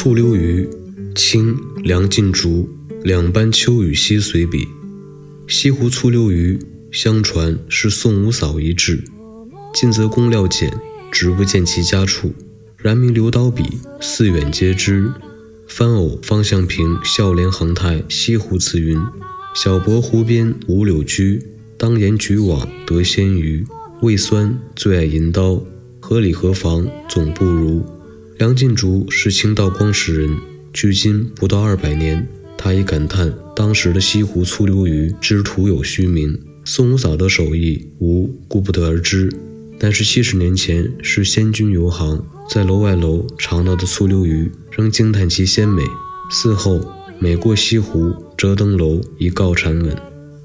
醋溜鱼，清·梁进竹。两班秋雨溪随笔。西湖醋溜鱼，相传是宋五嫂遗制。近则工料简，直不见其家处。然名刘刀笔，四远皆知。番偶方向平孝廉杭泰西湖词云：小泊湖边五柳居，当沿举网得鲜鱼。味酸最爱银刀，河里河房总不如。梁进竹是清道光时人，距今不到二百年。他已感叹当时的西湖醋溜鱼之徒有虚名，宋五嫂的手艺无故不得而知。但是七十年前是仙君游行，在楼外楼尝到的醋溜鱼仍惊叹其鲜美。嗣后每过西湖，折登楼一告禅稳。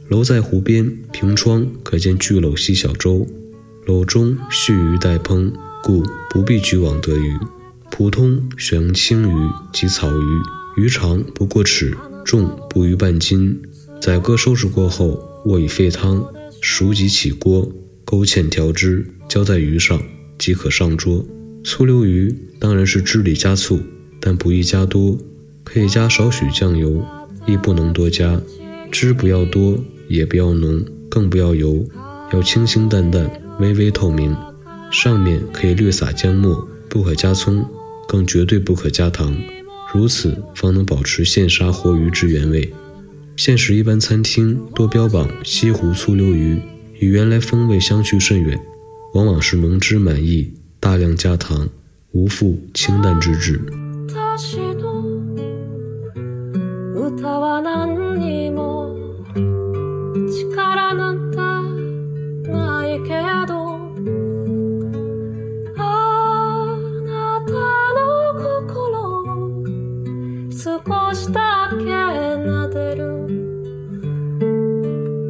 楼在湖边，凭窗可见巨篓细小舟，篓中蓄鱼待烹，故不必举网得鱼。普通选用青鱼及草鱼。鱼长不过尺，重不逾半斤。宰割收拾过后，卧以沸汤，熟即起锅，勾芡调汁，浇在鱼上，即可上桌。醋溜鱼当然是汁里加醋，但不宜加多，可以加少许酱油，亦不能多加。汁不要多，也不要浓，更不要油，要清清淡淡，微微透明。上面可以略撒姜末，不可加葱，更绝对不可加糖。如此方能保持现杀活鱼之原味。现时一般餐厅多标榜西湖醋溜鱼，与原来风味相去甚远，往往是浓汁满溢，大量加糖，无复清淡之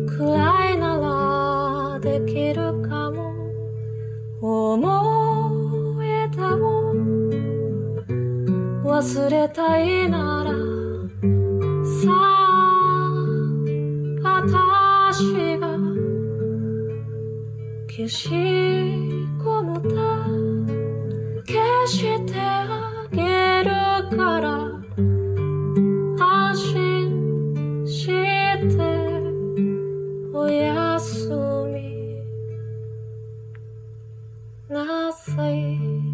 くらいならできるかも。思えたも忘れたいならさあ私が消し込むた。消して asleep.